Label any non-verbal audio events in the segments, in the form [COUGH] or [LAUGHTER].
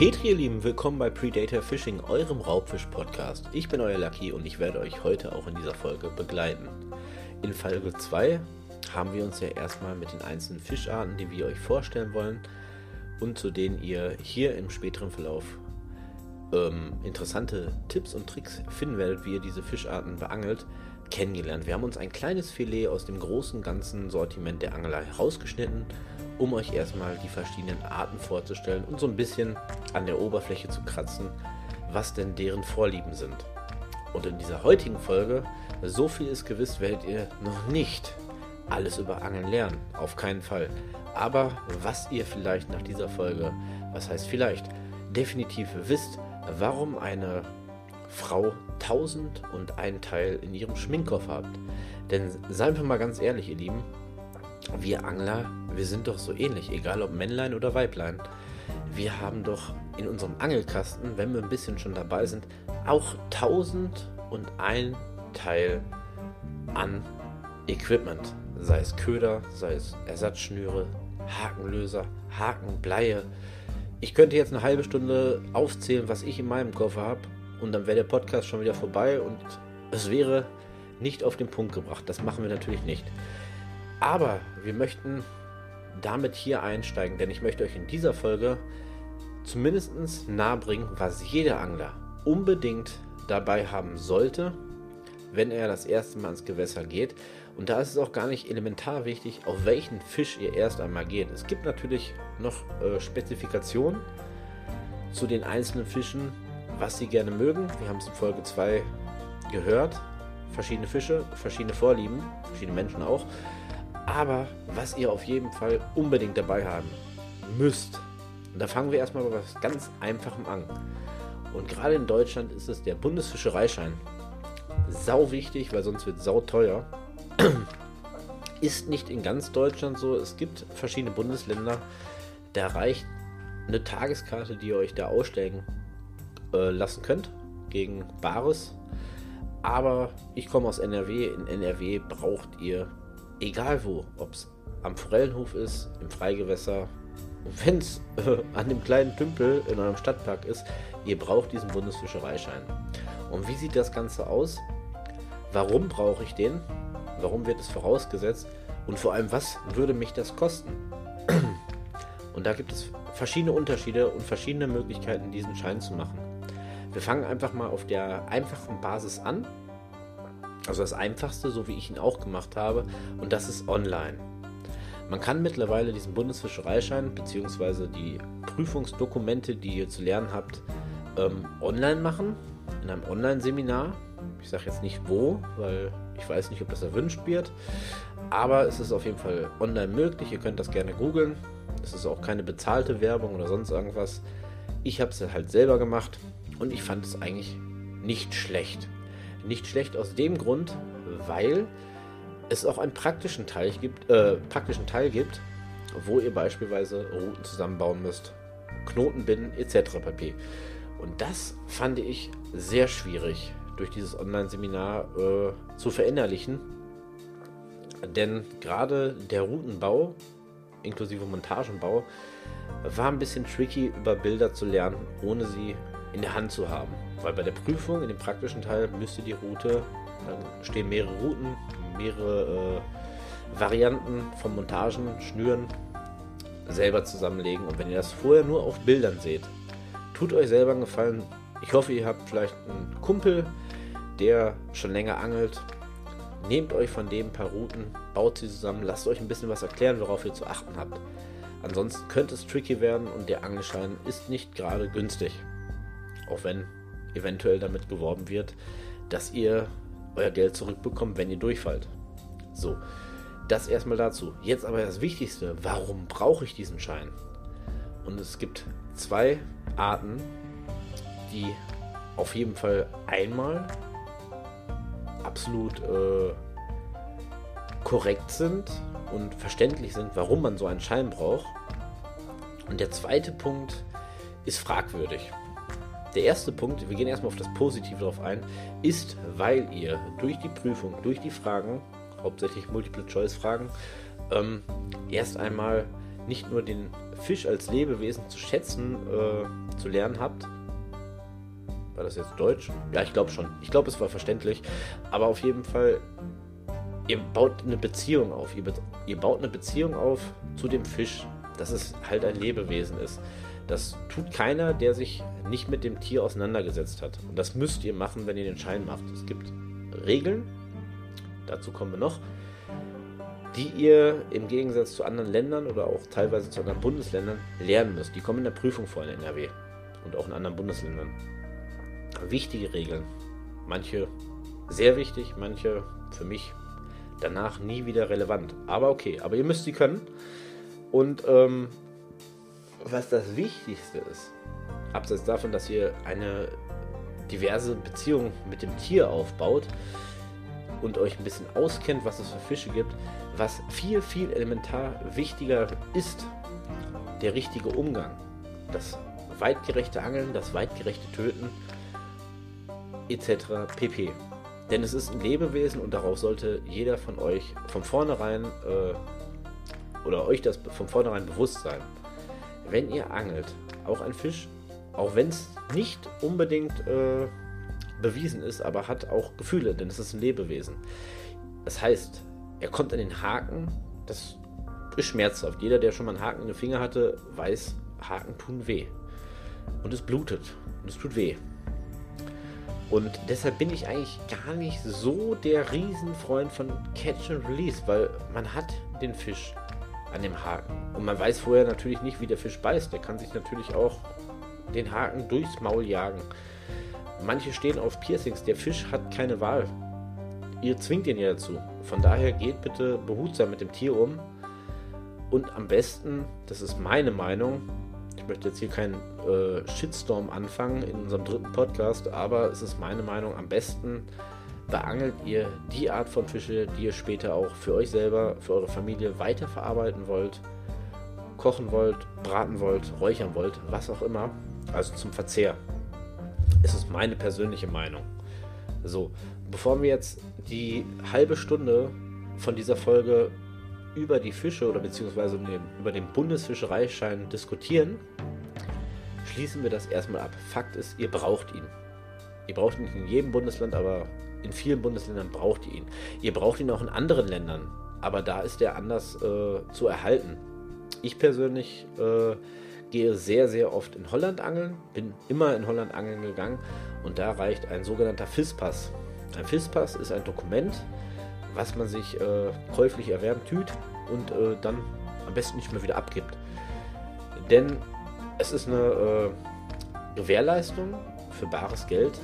Petri, ihr Lieben, willkommen bei Predator Fishing, eurem Raubfisch-Podcast. Ich bin euer Lucky und ich werde euch heute auch in dieser Folge begleiten. In Folge 2 haben wir uns ja erstmal mit den einzelnen Fischarten, die wir euch vorstellen wollen und zu denen ihr hier im späteren Verlauf ähm, interessante Tipps und Tricks finden werdet, wie ihr diese Fischarten beangelt, kennengelernt. Wir haben uns ein kleines Filet aus dem großen ganzen Sortiment der Angler herausgeschnitten, um euch erstmal die verschiedenen Arten vorzustellen und so ein bisschen an der Oberfläche zu kratzen, was denn deren Vorlieben sind. Und in dieser heutigen Folge, so viel ist gewiss, werdet ihr noch nicht alles über Angeln lernen. Auf keinen Fall. Aber was ihr vielleicht nach dieser Folge, was heißt vielleicht, definitiv wisst, warum eine Frau tausend und einen Teil in ihrem Schminkkoffer habt. Denn seien wir mal ganz ehrlich, ihr Lieben, wir Angler, wir sind doch so ähnlich, egal ob Männlein oder Weiblein. Wir haben doch in unserem Angelkasten, wenn wir ein bisschen schon dabei sind, auch tausend und ein Teil an Equipment. Sei es Köder, sei es Ersatzschnüre, Hakenlöser, Hakenbleie. Ich könnte jetzt eine halbe Stunde aufzählen, was ich in meinem Koffer habe und dann wäre der Podcast schon wieder vorbei und es wäre nicht auf den Punkt gebracht. Das machen wir natürlich nicht. Aber wir möchten damit hier einsteigen, denn ich möchte euch in dieser Folge zumindest nahebringen, was jeder Angler unbedingt dabei haben sollte, wenn er das erste Mal ins Gewässer geht. Und da ist es auch gar nicht elementar wichtig, auf welchen Fisch ihr erst einmal geht. Es gibt natürlich noch äh, Spezifikationen zu den einzelnen Fischen, was sie gerne mögen. Wir haben es in Folge 2 gehört. Verschiedene Fische, verschiedene Vorlieben, verschiedene Menschen auch. Aber was ihr auf jeden Fall unbedingt dabei haben müsst, und da fangen wir erstmal bei was ganz Einfachem an. Und gerade in Deutschland ist es der Bundesfischereischein. Sau wichtig, weil sonst wird es sau teuer. [CLEARS THROAT] Ist nicht in ganz Deutschland so. Es gibt verschiedene Bundesländer. Da reicht eine Tageskarte, die ihr euch da ausstellen äh, lassen könnt gegen Bares. Aber ich komme aus NRW. In NRW braucht ihr, egal wo, ob es am Forellenhof ist, im Freigewässer, wenn es äh, an dem kleinen Tümpel in eurem Stadtpark ist, ihr braucht diesen Bundesfischereischein. Und wie sieht das Ganze aus? Warum brauche ich den? Warum wird es vorausgesetzt? Und vor allem, was würde mich das kosten? Und da gibt es verschiedene Unterschiede und verschiedene Möglichkeiten, diesen Schein zu machen. Wir fangen einfach mal auf der einfachen Basis an. Also das einfachste, so wie ich ihn auch gemacht habe, und das ist online. Man kann mittlerweile diesen Bundesfischereischein bzw. die Prüfungsdokumente, die ihr zu lernen habt, ähm, online machen, in einem Online-Seminar. Ich sage jetzt nicht wo, weil ich weiß nicht, ob das erwünscht wird, aber es ist auf jeden Fall online möglich. Ihr könnt das gerne googeln. Es ist auch keine bezahlte Werbung oder sonst irgendwas. Ich habe es halt selber gemacht und ich fand es eigentlich nicht schlecht. Nicht schlecht aus dem Grund, weil es auch einen praktischen Teil gibt, äh, praktischen Teil gibt, wo ihr beispielsweise Routen zusammenbauen müsst, Knoten binden etc. pp. Und das fand ich sehr schwierig durch dieses Online-Seminar äh, zu verinnerlichen. Denn gerade der Routenbau inklusive Montagenbau war ein bisschen tricky über Bilder zu lernen, ohne sie in der Hand zu haben. Weil bei der Prüfung, in dem praktischen Teil, müsste die Route, dann stehen mehrere Routen, mehrere äh, Varianten von Montagen, Schnüren selber zusammenlegen. Und wenn ihr das vorher nur auf Bildern seht, tut euch selber einen Gefallen. Ich hoffe, ihr habt vielleicht einen Kumpel, der schon länger angelt. Nehmt euch von dem ein paar Routen, baut sie zusammen, lasst euch ein bisschen was erklären, worauf ihr zu achten habt. Ansonsten könnte es tricky werden und der Angelschein ist nicht gerade günstig. Auch wenn eventuell damit geworben wird, dass ihr euer Geld zurückbekommt, wenn ihr durchfallt. So, das erstmal dazu. Jetzt aber das Wichtigste, warum brauche ich diesen Schein? Und es gibt zwei Arten, die auf jeden Fall einmal absolut äh, korrekt sind und verständlich sind, warum man so einen Schein braucht. Und der zweite Punkt ist fragwürdig. Der erste Punkt, wir gehen erstmal auf das Positive drauf ein, ist, weil ihr durch die Prüfung, durch die Fragen, hauptsächlich Multiple-Choice-Fragen, ähm, erst einmal nicht nur den Fisch als Lebewesen zu schätzen, äh, zu lernen habt. War das jetzt Deutsch? Ja, ich glaube schon. Ich glaube, es war verständlich. Aber auf jeden Fall, ihr baut eine Beziehung auf. Ihr, ihr baut eine Beziehung auf zu dem Fisch, dass es halt ein Lebewesen ist. Das tut keiner, der sich nicht mit dem Tier auseinandergesetzt hat. Und das müsst ihr machen, wenn ihr den Schein macht. Es gibt Regeln, dazu kommen wir noch, die ihr im Gegensatz zu anderen Ländern oder auch teilweise zu anderen Bundesländern lernen müsst. Die kommen in der Prüfung vor in NRW und auch in anderen Bundesländern. Wichtige Regeln. Manche sehr wichtig, manche für mich danach nie wieder relevant. Aber okay, aber ihr müsst sie können. Und ähm, was das Wichtigste ist, abseits davon, dass ihr eine diverse Beziehung mit dem Tier aufbaut und euch ein bisschen auskennt, was es für Fische gibt, was viel, viel elementar wichtiger ist, der richtige Umgang. Das weitgerechte Angeln, das weitgerechte Töten etc. pp. Denn es ist ein Lebewesen und darauf sollte jeder von euch von vornherein äh, oder euch das von vornherein bewusst sein. Wenn ihr angelt, auch ein Fisch, auch wenn es nicht unbedingt äh, bewiesen ist, aber hat auch Gefühle, denn es ist ein Lebewesen. Das heißt, er kommt an den Haken, das ist schmerzhaft. Jeder, der schon mal einen Haken in den Finger hatte, weiß, Haken tun weh. Und es blutet und es tut weh. Und deshalb bin ich eigentlich gar nicht so der Riesenfreund von Catch and Release, weil man hat den Fisch an dem Haken. Und man weiß vorher natürlich nicht, wie der Fisch beißt. Der kann sich natürlich auch den Haken durchs Maul jagen. Manche stehen auf Piercings. Der Fisch hat keine Wahl. Ihr zwingt ihn ja dazu. Von daher geht bitte behutsam mit dem Tier um. Und am besten, das ist meine Meinung, ich möchte jetzt hier keinen äh, Shitstorm anfangen in unserem dritten Podcast, aber es ist meine Meinung, am besten beangelt ihr die Art von Fische, die ihr später auch für euch selber, für eure Familie weiterverarbeiten wollt, kochen wollt, braten wollt, räuchern wollt, was auch immer. Also zum Verzehr. Es ist meine persönliche Meinung. So, bevor wir jetzt die halbe Stunde von dieser Folge über die Fische oder beziehungsweise über den Bundesfischereischein diskutieren, schließen wir das erstmal ab. Fakt ist, ihr braucht ihn. Ihr braucht ihn nicht in jedem Bundesland, aber in vielen Bundesländern braucht ihr ihn. Ihr braucht ihn auch in anderen Ländern, aber da ist er anders äh, zu erhalten. Ich persönlich äh, gehe sehr, sehr oft in Holland angeln, bin immer in Holland angeln gegangen und da reicht ein sogenannter FIS-Pass. Ein FIS-Pass ist ein Dokument, was man sich äh, käuflich erwerben tut und äh, dann am besten nicht mehr wieder abgibt. Denn es ist eine äh, Gewährleistung für bares Geld,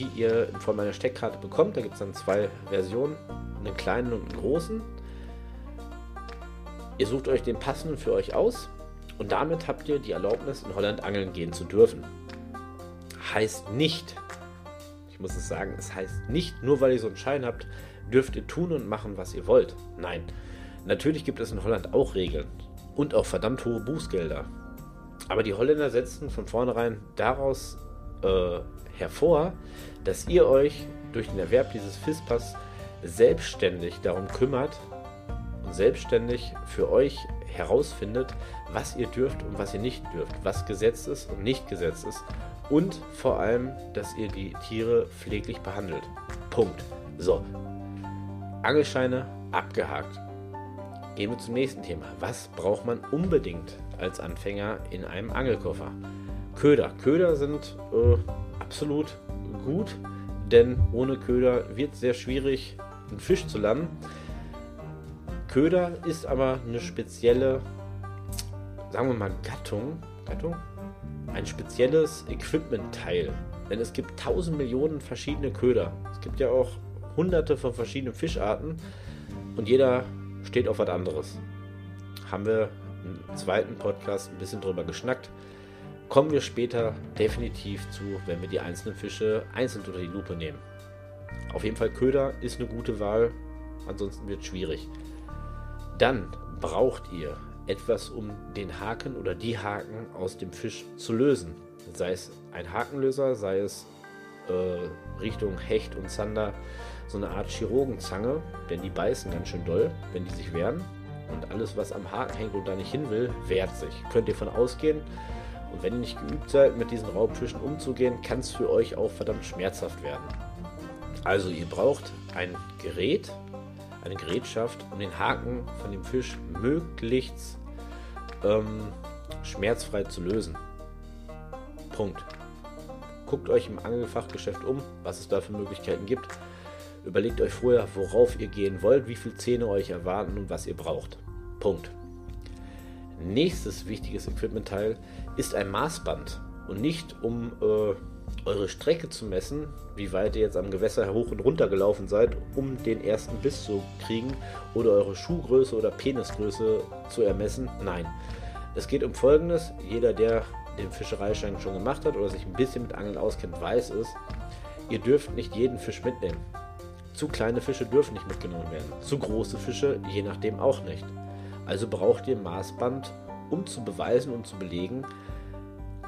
die ihr in Form einer Steckkarte bekommt. Da gibt es dann zwei Versionen, einen kleinen und einen großen. Ihr sucht euch den passenden für euch aus und damit habt ihr die Erlaubnis, in Holland angeln gehen zu dürfen. Heißt nicht, ich muss es sagen, es heißt nicht, nur weil ihr so einen Schein habt, dürft ihr tun und machen, was ihr wollt. Nein, natürlich gibt es in Holland auch Regeln und auch verdammt hohe Bußgelder. Aber die Holländer setzen von vornherein daraus äh, hervor, dass ihr euch durch den Erwerb dieses FISPAS selbstständig darum kümmert und selbstständig für euch herausfindet, was ihr dürft und was ihr nicht dürft, was gesetzt ist und nicht gesetzt ist und vor allem, dass ihr die Tiere pfleglich behandelt. Punkt. So, Angelscheine abgehakt. Gehen wir zum nächsten Thema. Was braucht man unbedingt als Anfänger in einem Angelkoffer? Köder. Köder sind äh, absolut gut, denn ohne Köder wird es sehr schwierig, einen Fisch zu landen. Köder ist aber eine spezielle, sagen wir mal, Gattung. Gattung? Ein spezielles Equipment-Teil. Denn es gibt tausend Millionen verschiedene Köder. Es gibt ja auch hunderte von verschiedenen Fischarten und jeder steht auf was anderes. Haben wir im zweiten Podcast ein bisschen drüber geschnackt. Kommen wir später definitiv zu, wenn wir die einzelnen Fische einzeln unter die Lupe nehmen. Auf jeden Fall Köder ist eine gute Wahl, ansonsten wird es schwierig. Dann braucht ihr etwas, um den Haken oder die Haken aus dem Fisch zu lösen. Sei es ein Hakenlöser, sei es äh, Richtung Hecht und Zander so eine Art Chirurgenzange, denn die beißen ganz schön doll, wenn die sich wehren. und alles, was am Haken hängt und da nicht hin will, wehrt sich. Könnt ihr von ausgehen. Und wenn ihr nicht geübt seid, mit diesen Raubfischen umzugehen, kann es für euch auch verdammt schmerzhaft werden. Also ihr braucht ein Gerät, eine Gerätschaft, um den Haken von dem Fisch möglichst ähm, schmerzfrei zu lösen. Punkt. Guckt euch im Angelfachgeschäft um, was es da für Möglichkeiten gibt. Überlegt euch vorher, worauf ihr gehen wollt, wie viele Zähne euch erwarten und was ihr braucht. Punkt. Nächstes wichtiges Equipmentteil ist ein Maßband. Und nicht um äh, eure Strecke zu messen, wie weit ihr jetzt am Gewässer hoch und runter gelaufen seid, um den ersten Biss zu kriegen oder eure Schuhgröße oder Penisgröße zu ermessen. Nein. Es geht um folgendes. Jeder, der den Fischereischein schon gemacht hat oder sich ein bisschen mit Angeln auskennt, weiß es. Ihr dürft nicht jeden Fisch mitnehmen. Zu kleine Fische dürfen nicht mitgenommen werden. Zu große Fische je nachdem auch nicht. Also braucht ihr Maßband, um zu beweisen und zu belegen,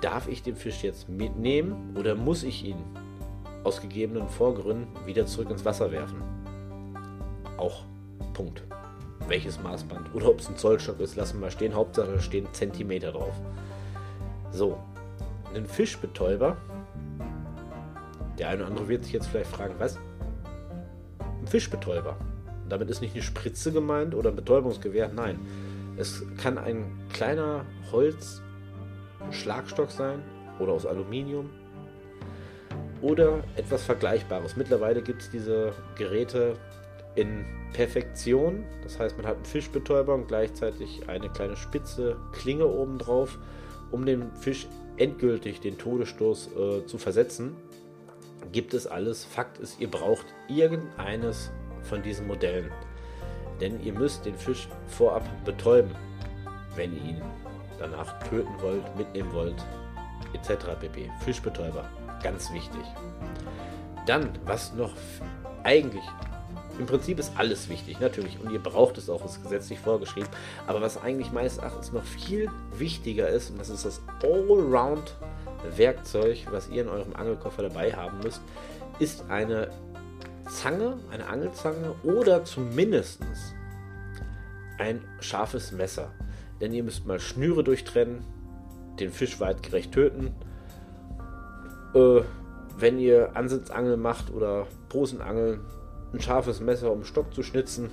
darf ich den Fisch jetzt mitnehmen oder muss ich ihn aus gegebenen Vorgründen wieder zurück ins Wasser werfen? Auch Punkt. Welches Maßband oder ob es ein Zollstock ist, lassen wir mal stehen. Hauptsache da stehen Zentimeter drauf. So, einen Fischbetäuber. Der eine oder andere wird sich jetzt vielleicht fragen, was? Ein Fischbetäuber. Damit ist nicht eine Spritze gemeint oder ein Betäubungsgewehr. Nein, es kann ein kleiner Holz Schlagstock sein oder aus Aluminium oder etwas Vergleichbares. Mittlerweile gibt es diese Geräte in Perfektion. Das heißt, man hat einen Fischbetäuber und gleichzeitig eine kleine spitze Klinge oben drauf, um dem Fisch endgültig den Todesstoß äh, zu versetzen. Gibt es alles. Fakt ist, ihr braucht irgendeines von diesen Modellen. Denn ihr müsst den Fisch vorab betäuben, wenn ihr ihn danach töten wollt, mitnehmen wollt, etc. pp. Fischbetäuber, ganz wichtig. Dann, was noch eigentlich, im Prinzip ist alles wichtig, natürlich, und ihr braucht es auch, ist gesetzlich vorgeschrieben, aber was eigentlich meines Erachtens noch viel wichtiger ist, und das ist das Allround-Werkzeug, was ihr in eurem Angelkoffer dabei haben müsst, ist eine Zange, eine Angelzange oder zumindest ein scharfes Messer denn ihr müsst mal Schnüre durchtrennen, den Fisch weitgerecht töten. Äh, wenn ihr Ansitzangeln macht oder Posenangeln, ein scharfes Messer, um Stock zu schnitzen.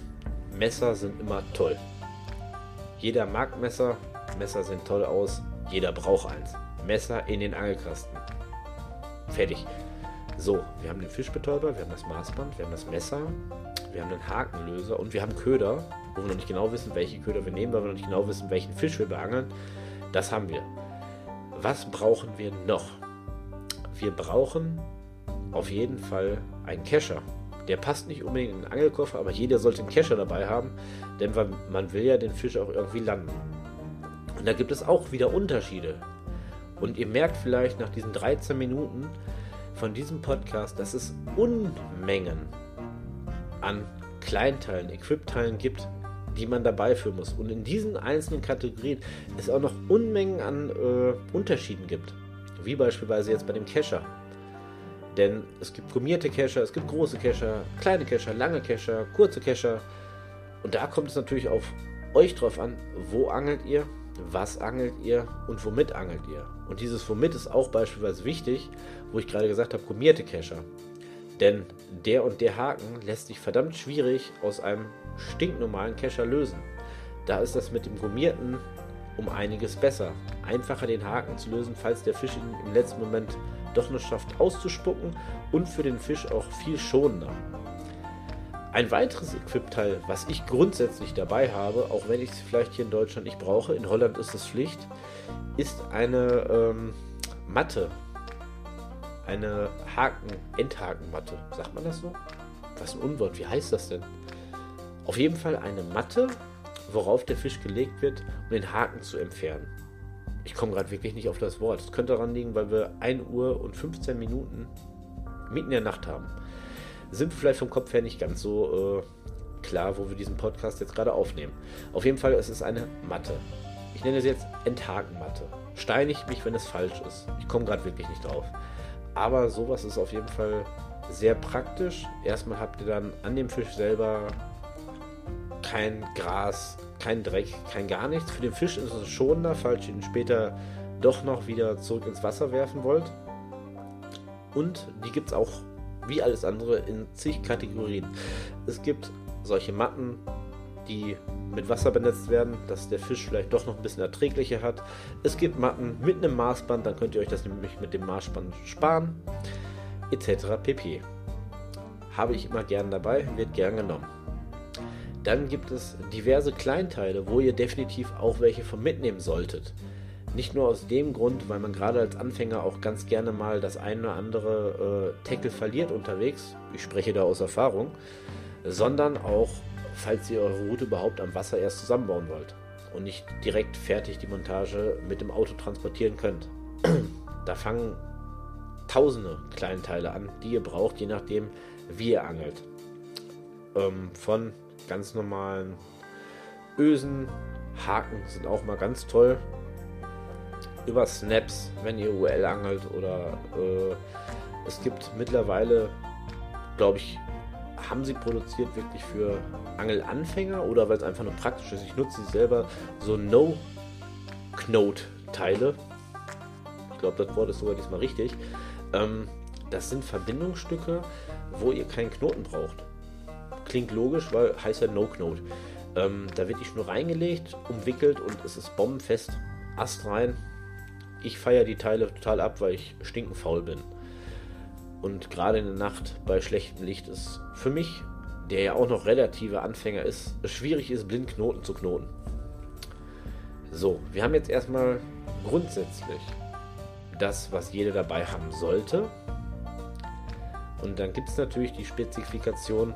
Messer sind immer toll. Jeder mag Messer, Messer sehen toll aus, jeder braucht eins. Messer in den Angelkasten. Fertig. So, wir haben den Fischbetäuber, wir haben das Maßband, wir haben das Messer, wir haben den Hakenlöser und wir haben Köder wo wir noch nicht genau wissen, welche Köder wir nehmen, weil wir noch nicht genau wissen, welchen Fisch wir beangeln. Das haben wir. Was brauchen wir noch? Wir brauchen auf jeden Fall einen Kescher. Der passt nicht unbedingt in den Angelkoffer, aber jeder sollte einen Kescher dabei haben, denn man will ja den Fisch auch irgendwie landen. Und da gibt es auch wieder Unterschiede. Und ihr merkt vielleicht nach diesen 13 Minuten von diesem Podcast, dass es Unmengen an Kleinteilen, Equipteilen gibt, die man dabei führen muss. Und in diesen einzelnen Kategorien es auch noch Unmengen an äh, Unterschieden gibt. Wie beispielsweise jetzt bei dem Kescher. Denn es gibt gummierte Kescher, es gibt große Kescher, kleine Kescher, lange Kescher, kurze Kescher. Und da kommt es natürlich auf euch drauf an, wo angelt ihr, was angelt ihr und womit angelt ihr. Und dieses womit ist auch beispielsweise wichtig, wo ich gerade gesagt habe, gummierte Kescher. Denn der und der Haken lässt sich verdammt schwierig aus einem stinknormalen Kescher lösen. Da ist das mit dem gummierten um einiges besser. Einfacher den Haken zu lösen, falls der Fisch ihn im letzten Moment doch noch schafft auszuspucken und für den Fisch auch viel schonender. Ein weiteres Equipteil, was ich grundsätzlich dabei habe, auch wenn ich es vielleicht hier in Deutschland nicht brauche, in Holland ist es Pflicht, ist eine ähm, Matte. Eine Haken, Endhakenmatte. Sagt man das so? Was ein Unwort, wie heißt das denn? Auf jeden Fall eine Matte, worauf der Fisch gelegt wird, um den Haken zu entfernen. Ich komme gerade wirklich nicht auf das Wort. Es könnte daran liegen, weil wir 1 Uhr und 15 Minuten mitten in der Nacht haben. Sind vielleicht vom Kopf her nicht ganz so äh, klar, wo wir diesen Podcast jetzt gerade aufnehmen. Auf jeden Fall ist es eine Matte. Ich nenne sie jetzt Enthakenmatte. Steinig mich, wenn es falsch ist. Ich komme gerade wirklich nicht drauf. Aber sowas ist auf jeden Fall sehr praktisch. Erstmal habt ihr dann an dem Fisch selber kein Gras, kein Dreck, kein gar nichts. Für den Fisch ist es schonender, falls ihr ihn später doch noch wieder zurück ins Wasser werfen wollt. Und die gibt es auch wie alles andere in zig Kategorien. Es gibt solche Matten, die mit Wasser benetzt werden, dass der Fisch vielleicht doch noch ein bisschen erträglicher hat. Es gibt Matten mit einem Maßband, dann könnt ihr euch das nämlich mit dem Maßband sparen, etc. pp. Habe ich immer gern dabei, wird gern genommen. Dann gibt es diverse Kleinteile, wo ihr definitiv auch welche von mitnehmen solltet. Nicht nur aus dem Grund, weil man gerade als Anfänger auch ganz gerne mal das eine oder andere äh, Tackle verliert unterwegs. Ich spreche da aus Erfahrung. Sondern auch, falls ihr eure Route überhaupt am Wasser erst zusammenbauen wollt und nicht direkt fertig die Montage mit dem Auto transportieren könnt. [CLEARS THROAT] da fangen tausende Kleinteile an, die ihr braucht, je nachdem, wie ihr angelt. Ähm, von ganz normalen Ösen, Haken sind auch mal ganz toll über Snaps, wenn ihr UL angelt oder äh, es gibt mittlerweile, glaube ich, haben sie produziert wirklich für Angelanfänger oder weil es einfach nur praktisch ist. Ich nutze sie selber so No-Knote-Teile. Ich glaube, das Wort ist sogar diesmal richtig. Ähm, das sind Verbindungsstücke, wo ihr keinen Knoten braucht. Klingt logisch, weil heißt ja No-Knote. Ähm, da wird die Schnur reingelegt, umwickelt und es ist bombenfest. Ast rein, ich feiere die Teile total ab, weil ich stinkenfaul bin. Und gerade in der Nacht bei schlechtem Licht ist für mich, der ja auch noch relative Anfänger ist, schwierig ist, blind Knoten zu knoten. So, wir haben jetzt erstmal grundsätzlich das, was jeder dabei haben sollte. Und dann gibt es natürlich die Spezifikation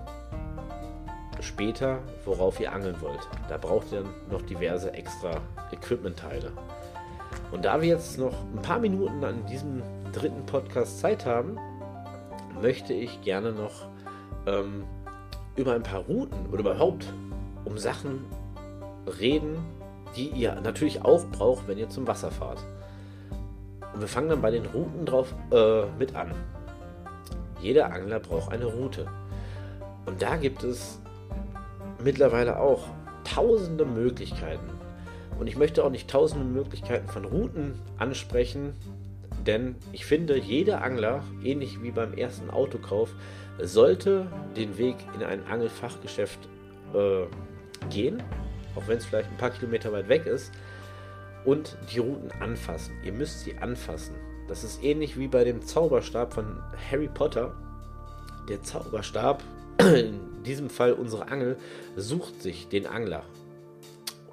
später, worauf ihr angeln wollt. Da braucht ihr dann noch diverse extra Equipment-Teile. Und da wir jetzt noch ein paar Minuten an diesem dritten Podcast Zeit haben, möchte ich gerne noch ähm, über ein paar Routen oder überhaupt um Sachen reden, die ihr natürlich auch braucht, wenn ihr zum Wasser fahrt. Und wir fangen dann bei den Routen drauf äh, mit an. Jeder Angler braucht eine Route. Und da gibt es mittlerweile auch tausende Möglichkeiten, und ich möchte auch nicht tausende Möglichkeiten von Routen ansprechen, denn ich finde, jeder Angler, ähnlich wie beim ersten Autokauf, sollte den Weg in ein Angelfachgeschäft äh, gehen, auch wenn es vielleicht ein paar Kilometer weit weg ist, und die Routen anfassen. Ihr müsst sie anfassen. Das ist ähnlich wie bei dem Zauberstab von Harry Potter. Der Zauberstab, [CLEARS THROAT] in diesem Fall unsere Angel, sucht sich den Angler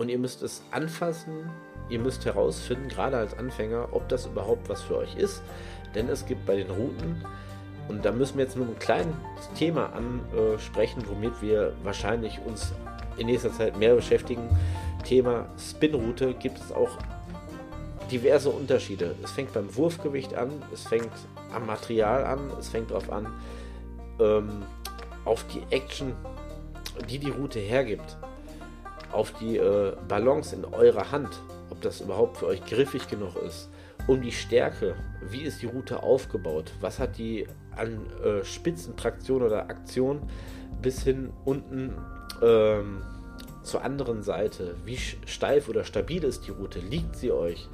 und ihr müsst es anfassen. Ihr müsst herausfinden, gerade als Anfänger, ob das überhaupt was für euch ist. Denn es gibt bei den Routen, und da müssen wir jetzt nur ein kleines Thema ansprechen, womit wir wahrscheinlich uns in nächster Zeit mehr beschäftigen. Thema Spinroute gibt es auch diverse Unterschiede. Es fängt beim Wurfgewicht an, es fängt am Material an, es fängt darauf an, ähm, auf die Action, die die Route hergibt auf die äh, Balance in eurer Hand, ob das überhaupt für euch griffig genug ist, um die Stärke, wie ist die Route aufgebaut, was hat die an äh, Spitzentraktion oder Aktion bis hin unten ähm, zur anderen Seite, wie steif oder stabil ist die Route, liegt sie euch?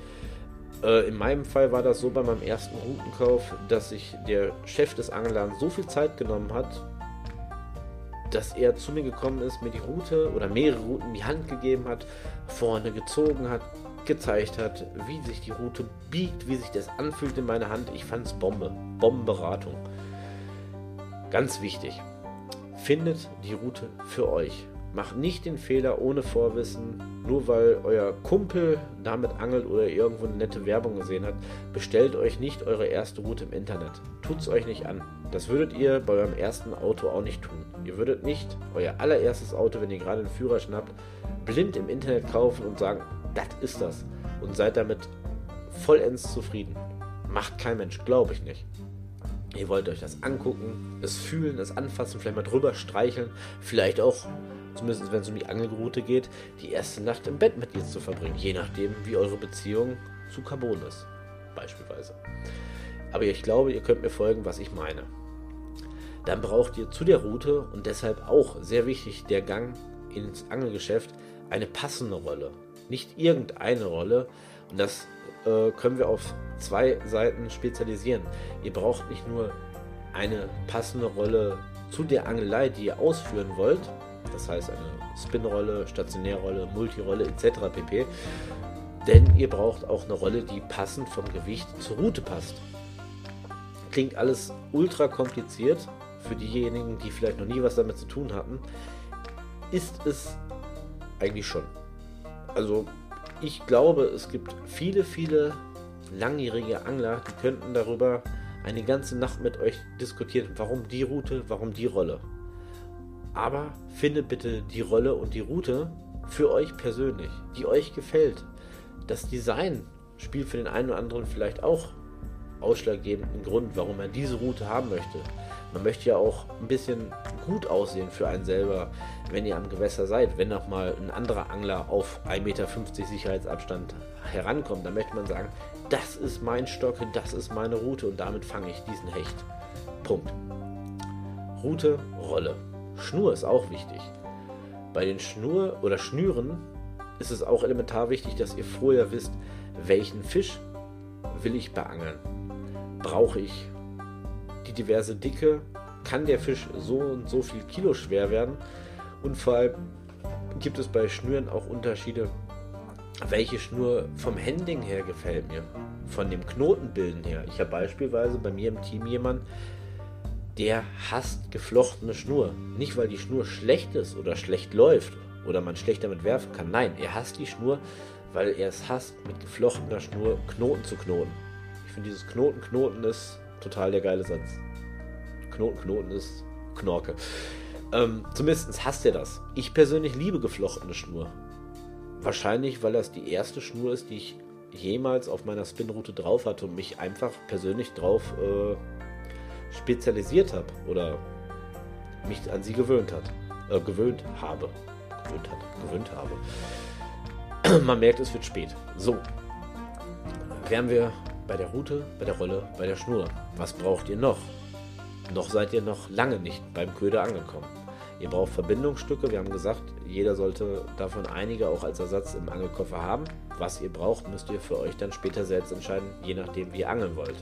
Äh, in meinem Fall war das so bei meinem ersten Routenkauf, dass sich der Chef des Angelladens so viel Zeit genommen hat, dass er zu mir gekommen ist, mir die Route oder mehrere Routen in die Hand gegeben hat, vorne gezogen hat, gezeigt hat, wie sich die Route biegt, wie sich das anfühlt in meiner Hand. Ich fand es Bombe. Bombenberatung. Ganz wichtig. Findet die Route für euch. Macht nicht den Fehler ohne Vorwissen, nur weil euer Kumpel damit angelt oder irgendwo eine nette Werbung gesehen hat. Bestellt euch nicht eure erste Route im Internet. Tut es euch nicht an. Das würdet ihr bei eurem ersten Auto auch nicht tun. Ihr würdet nicht euer allererstes Auto, wenn ihr gerade einen Führer schnappt, blind im Internet kaufen und sagen, das ist das. Und seid damit vollends zufrieden. Macht kein Mensch, glaube ich nicht. Ihr wollt euch das angucken, es fühlen, es anfassen, vielleicht mal drüber streicheln, vielleicht auch zumindest wenn es um die Angelroute geht, die erste Nacht im Bett mit ihr zu verbringen, je nachdem, wie eure Beziehung zu Carbon ist, beispielsweise. Aber ich glaube, ihr könnt mir folgen, was ich meine. Dann braucht ihr zu der Route und deshalb auch sehr wichtig der Gang ins Angelgeschäft eine passende Rolle, nicht irgendeine Rolle. Und das äh, können wir auf zwei Seiten spezialisieren. Ihr braucht nicht nur eine passende Rolle zu der Angelei, die ihr ausführen wollt, das heißt eine Spinrolle, Stationärrolle, Multirolle etc. pp. Denn ihr braucht auch eine Rolle, die passend vom Gewicht zur Route passt. Klingt alles ultra kompliziert für diejenigen, die vielleicht noch nie was damit zu tun hatten. Ist es eigentlich schon. Also ich glaube, es gibt viele, viele langjährige Angler, die könnten darüber eine ganze Nacht mit euch diskutieren, warum die Route, warum die Rolle. Aber findet bitte die Rolle und die Route für euch persönlich, die euch gefällt. Das Design spielt für den einen oder anderen vielleicht auch ausschlaggebenden Grund, warum er diese Route haben möchte. Man möchte ja auch ein bisschen gut aussehen für einen selber, wenn ihr am Gewässer seid. Wenn noch mal ein anderer Angler auf 1,50 Meter Sicherheitsabstand herankommt, dann möchte man sagen, das ist mein Stock, das ist meine Route und damit fange ich diesen Hecht. Punkt. Route, Rolle. Schnur ist auch wichtig. Bei den Schnur oder Schnüren ist es auch elementar wichtig, dass ihr vorher wisst, welchen Fisch will ich beangeln. Brauche ich die diverse Dicke? Kann der Fisch so und so viel Kilo schwer werden? Und vor allem gibt es bei Schnüren auch Unterschiede, welche Schnur vom Handling her gefällt mir, von dem Knotenbilden her. Ich habe beispielsweise bei mir im Team jemanden, der hasst geflochtene Schnur. Nicht, weil die Schnur schlecht ist oder schlecht läuft oder man schlecht damit werfen kann. Nein, er hasst die Schnur, weil er es hasst, mit geflochtener Schnur Knoten zu knoten. Ich finde, dieses Knoten, Knoten ist total der geile Satz. Knoten, Knoten ist Knorke. Ähm, zumindest hasst er das. Ich persönlich liebe geflochtene Schnur. Wahrscheinlich, weil das die erste Schnur ist, die ich jemals auf meiner Spinroute drauf hatte und mich einfach persönlich drauf äh, spezialisiert habe oder mich an sie gewöhnt hat, äh, gewöhnt habe, gewöhnt hat, gewöhnt habe. [CLEARS THROAT] Man merkt, es wird spät. So, wären wir bei der Route, bei der Rolle, bei der Schnur. Was braucht ihr noch? Noch seid ihr noch lange nicht beim Köder angekommen. Ihr braucht Verbindungsstücke. Wir haben gesagt, jeder sollte davon einige auch als Ersatz im Angelkoffer haben. Was ihr braucht, müsst ihr für euch dann später selbst entscheiden, je nachdem, wie ihr angeln wollt.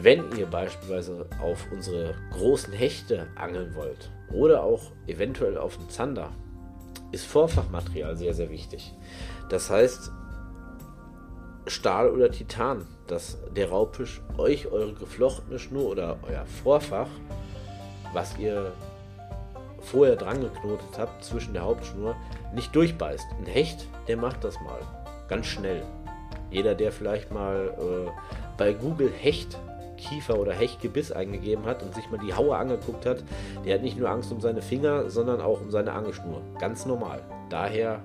Wenn ihr beispielsweise auf unsere großen Hechte angeln wollt oder auch eventuell auf den Zander, ist Vorfachmaterial sehr, sehr wichtig. Das heißt, Stahl oder Titan, dass der Raubfisch euch eure geflochtene Schnur oder euer Vorfach, was ihr vorher dran geknotet habt zwischen der Hauptschnur, nicht durchbeißt. Ein Hecht, der macht das mal. Ganz schnell. Jeder, der vielleicht mal äh, bei Google Hecht Kiefer oder Hechtgebiss eingegeben hat und sich mal die Haue angeguckt hat, der hat nicht nur Angst um seine Finger, sondern auch um seine Angelschnur. Ganz normal. Daher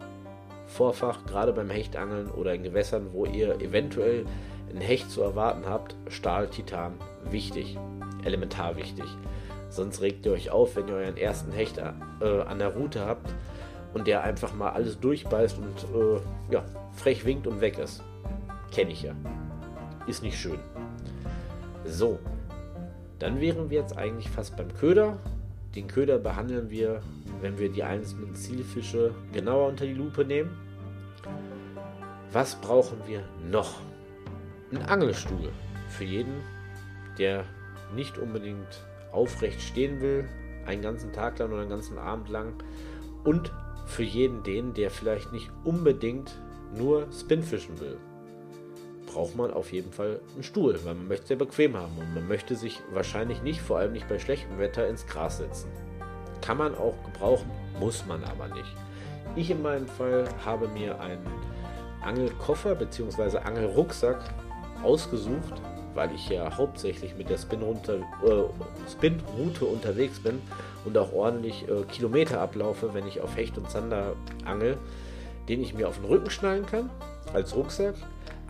Vorfach, gerade beim Hechtangeln oder in Gewässern, wo ihr eventuell ein Hecht zu erwarten habt, Stahl, Titan, wichtig, elementar wichtig. Sonst regt ihr euch auf, wenn ihr euren ersten Hecht äh, an der Route habt und der einfach mal alles durchbeißt und äh, ja, frech winkt und weg ist. Kenne ich ja. Ist nicht schön. So, dann wären wir jetzt eigentlich fast beim Köder. Den Köder behandeln wir, wenn wir die einzelnen Zielfische genauer unter die Lupe nehmen. Was brauchen wir noch? Ein Angelstuhl für jeden, der nicht unbedingt aufrecht stehen will, einen ganzen Tag lang oder einen ganzen Abend lang. Und für jeden den, der vielleicht nicht unbedingt nur Spinfischen will braucht man auf jeden Fall einen Stuhl, weil man möchte es ja bequem haben und man möchte sich wahrscheinlich nicht, vor allem nicht bei schlechtem Wetter, ins Gras setzen. Kann man auch gebrauchen, muss man aber nicht. Ich in meinem Fall habe mir einen Angelkoffer bzw. Angelrucksack ausgesucht, weil ich ja hauptsächlich mit der Spinroute, äh, Spin unterwegs bin und auch ordentlich äh, Kilometer ablaufe, wenn ich auf Hecht und Zander angel, den ich mir auf den Rücken schnallen kann als Rucksack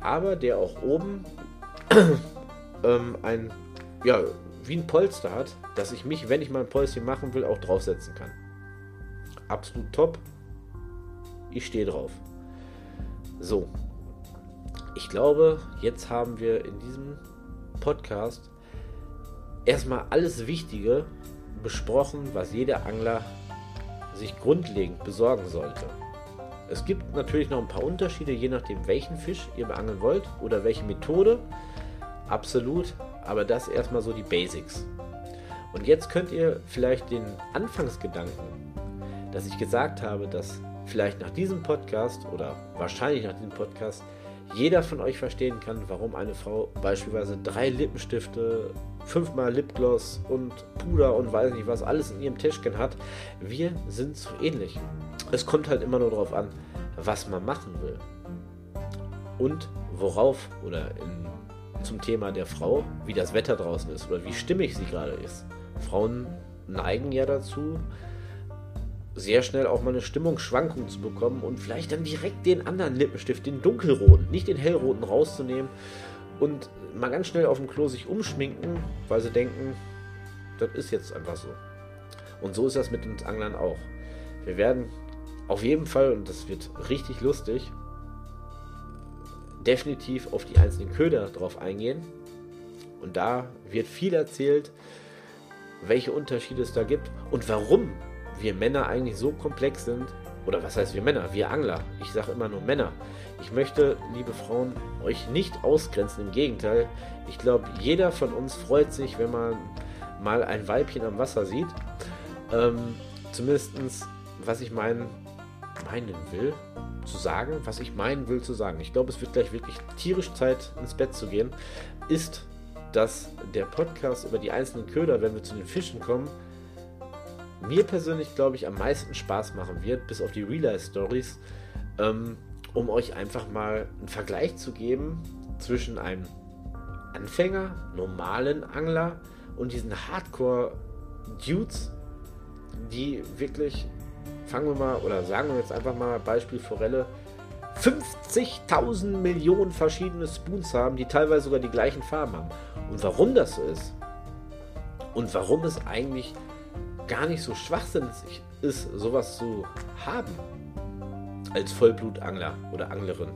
aber der auch oben [CLEARS THROAT] ähm, ein, ja, wie ein Polster hat, dass ich mich, wenn ich mal ein Polster machen will, auch draufsetzen kann. Absolut top. Ich stehe drauf. So. Ich glaube, jetzt haben wir in diesem Podcast erstmal alles Wichtige besprochen, was jeder Angler sich grundlegend besorgen sollte. Es gibt natürlich noch ein paar Unterschiede, je nachdem, welchen Fisch ihr beangeln wollt oder welche Methode. Absolut, aber das erstmal so die Basics. Und jetzt könnt ihr vielleicht den Anfangsgedanken, dass ich gesagt habe, dass vielleicht nach diesem Podcast oder wahrscheinlich nach diesem Podcast jeder von euch verstehen kann, warum eine Frau beispielsweise drei Lippenstifte, fünfmal Lipgloss und Puder und weiß nicht was alles in ihrem Täschchen hat. Wir sind so ähnlich. Es kommt halt immer nur darauf an, was man machen will. Und worauf oder in, zum Thema der Frau, wie das Wetter draußen ist oder wie stimmig sie gerade ist. Frauen neigen ja dazu, sehr schnell auch mal eine Stimmungsschwankung zu bekommen und vielleicht dann direkt den anderen Lippenstift, den dunkelroten, nicht den hellroten rauszunehmen und mal ganz schnell auf dem Klo sich umschminken, weil sie denken, das ist jetzt einfach so. Und so ist das mit uns Anglern auch. Wir werden auf jeden Fall, und das wird richtig lustig, definitiv auf die einzelnen Köder drauf eingehen. Und da wird viel erzählt, welche Unterschiede es da gibt und warum wir Männer eigentlich so komplex sind, oder was heißt wir Männer? Wir Angler. Ich sage immer nur Männer. Ich möchte, liebe Frauen, euch nicht ausgrenzen. Im Gegenteil, ich glaube, jeder von uns freut sich, wenn man mal ein Weibchen am Wasser sieht. Ähm, Zumindest, was ich meinen, meinen will zu sagen, was ich meinen will zu sagen. Ich glaube, es wird gleich wirklich tierisch Zeit, ins Bett zu gehen. Ist, dass der Podcast über die einzelnen Köder, wenn wir zu den Fischen kommen, mir persönlich, glaube ich, am meisten Spaß machen wird, bis auf die Real-Life-Stories, ähm, um euch einfach mal einen Vergleich zu geben zwischen einem Anfänger, normalen Angler und diesen Hardcore-Dudes, die wirklich, fangen wir mal, oder sagen wir jetzt einfach mal Beispiel Forelle, 50.000 Millionen verschiedene Spoons haben, die teilweise sogar die gleichen Farben haben. Und warum das so ist und warum es eigentlich gar nicht so schwachsinnig ist, sowas zu haben als Vollblutangler oder Anglerin.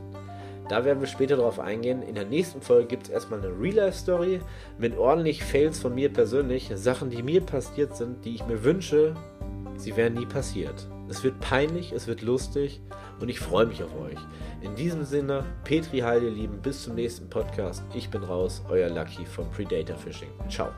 Da werden wir später darauf eingehen. In der nächsten Folge gibt es erstmal eine Real-Life-Story mit ordentlich Fails von mir persönlich. Sachen, die mir passiert sind, die ich mir wünsche, sie wären nie passiert. Es wird peinlich, es wird lustig und ich freue mich auf euch. In diesem Sinne, Petri Heil, ihr Lieben, bis zum nächsten Podcast. Ich bin raus, euer Lucky von Predator Fishing. Ciao.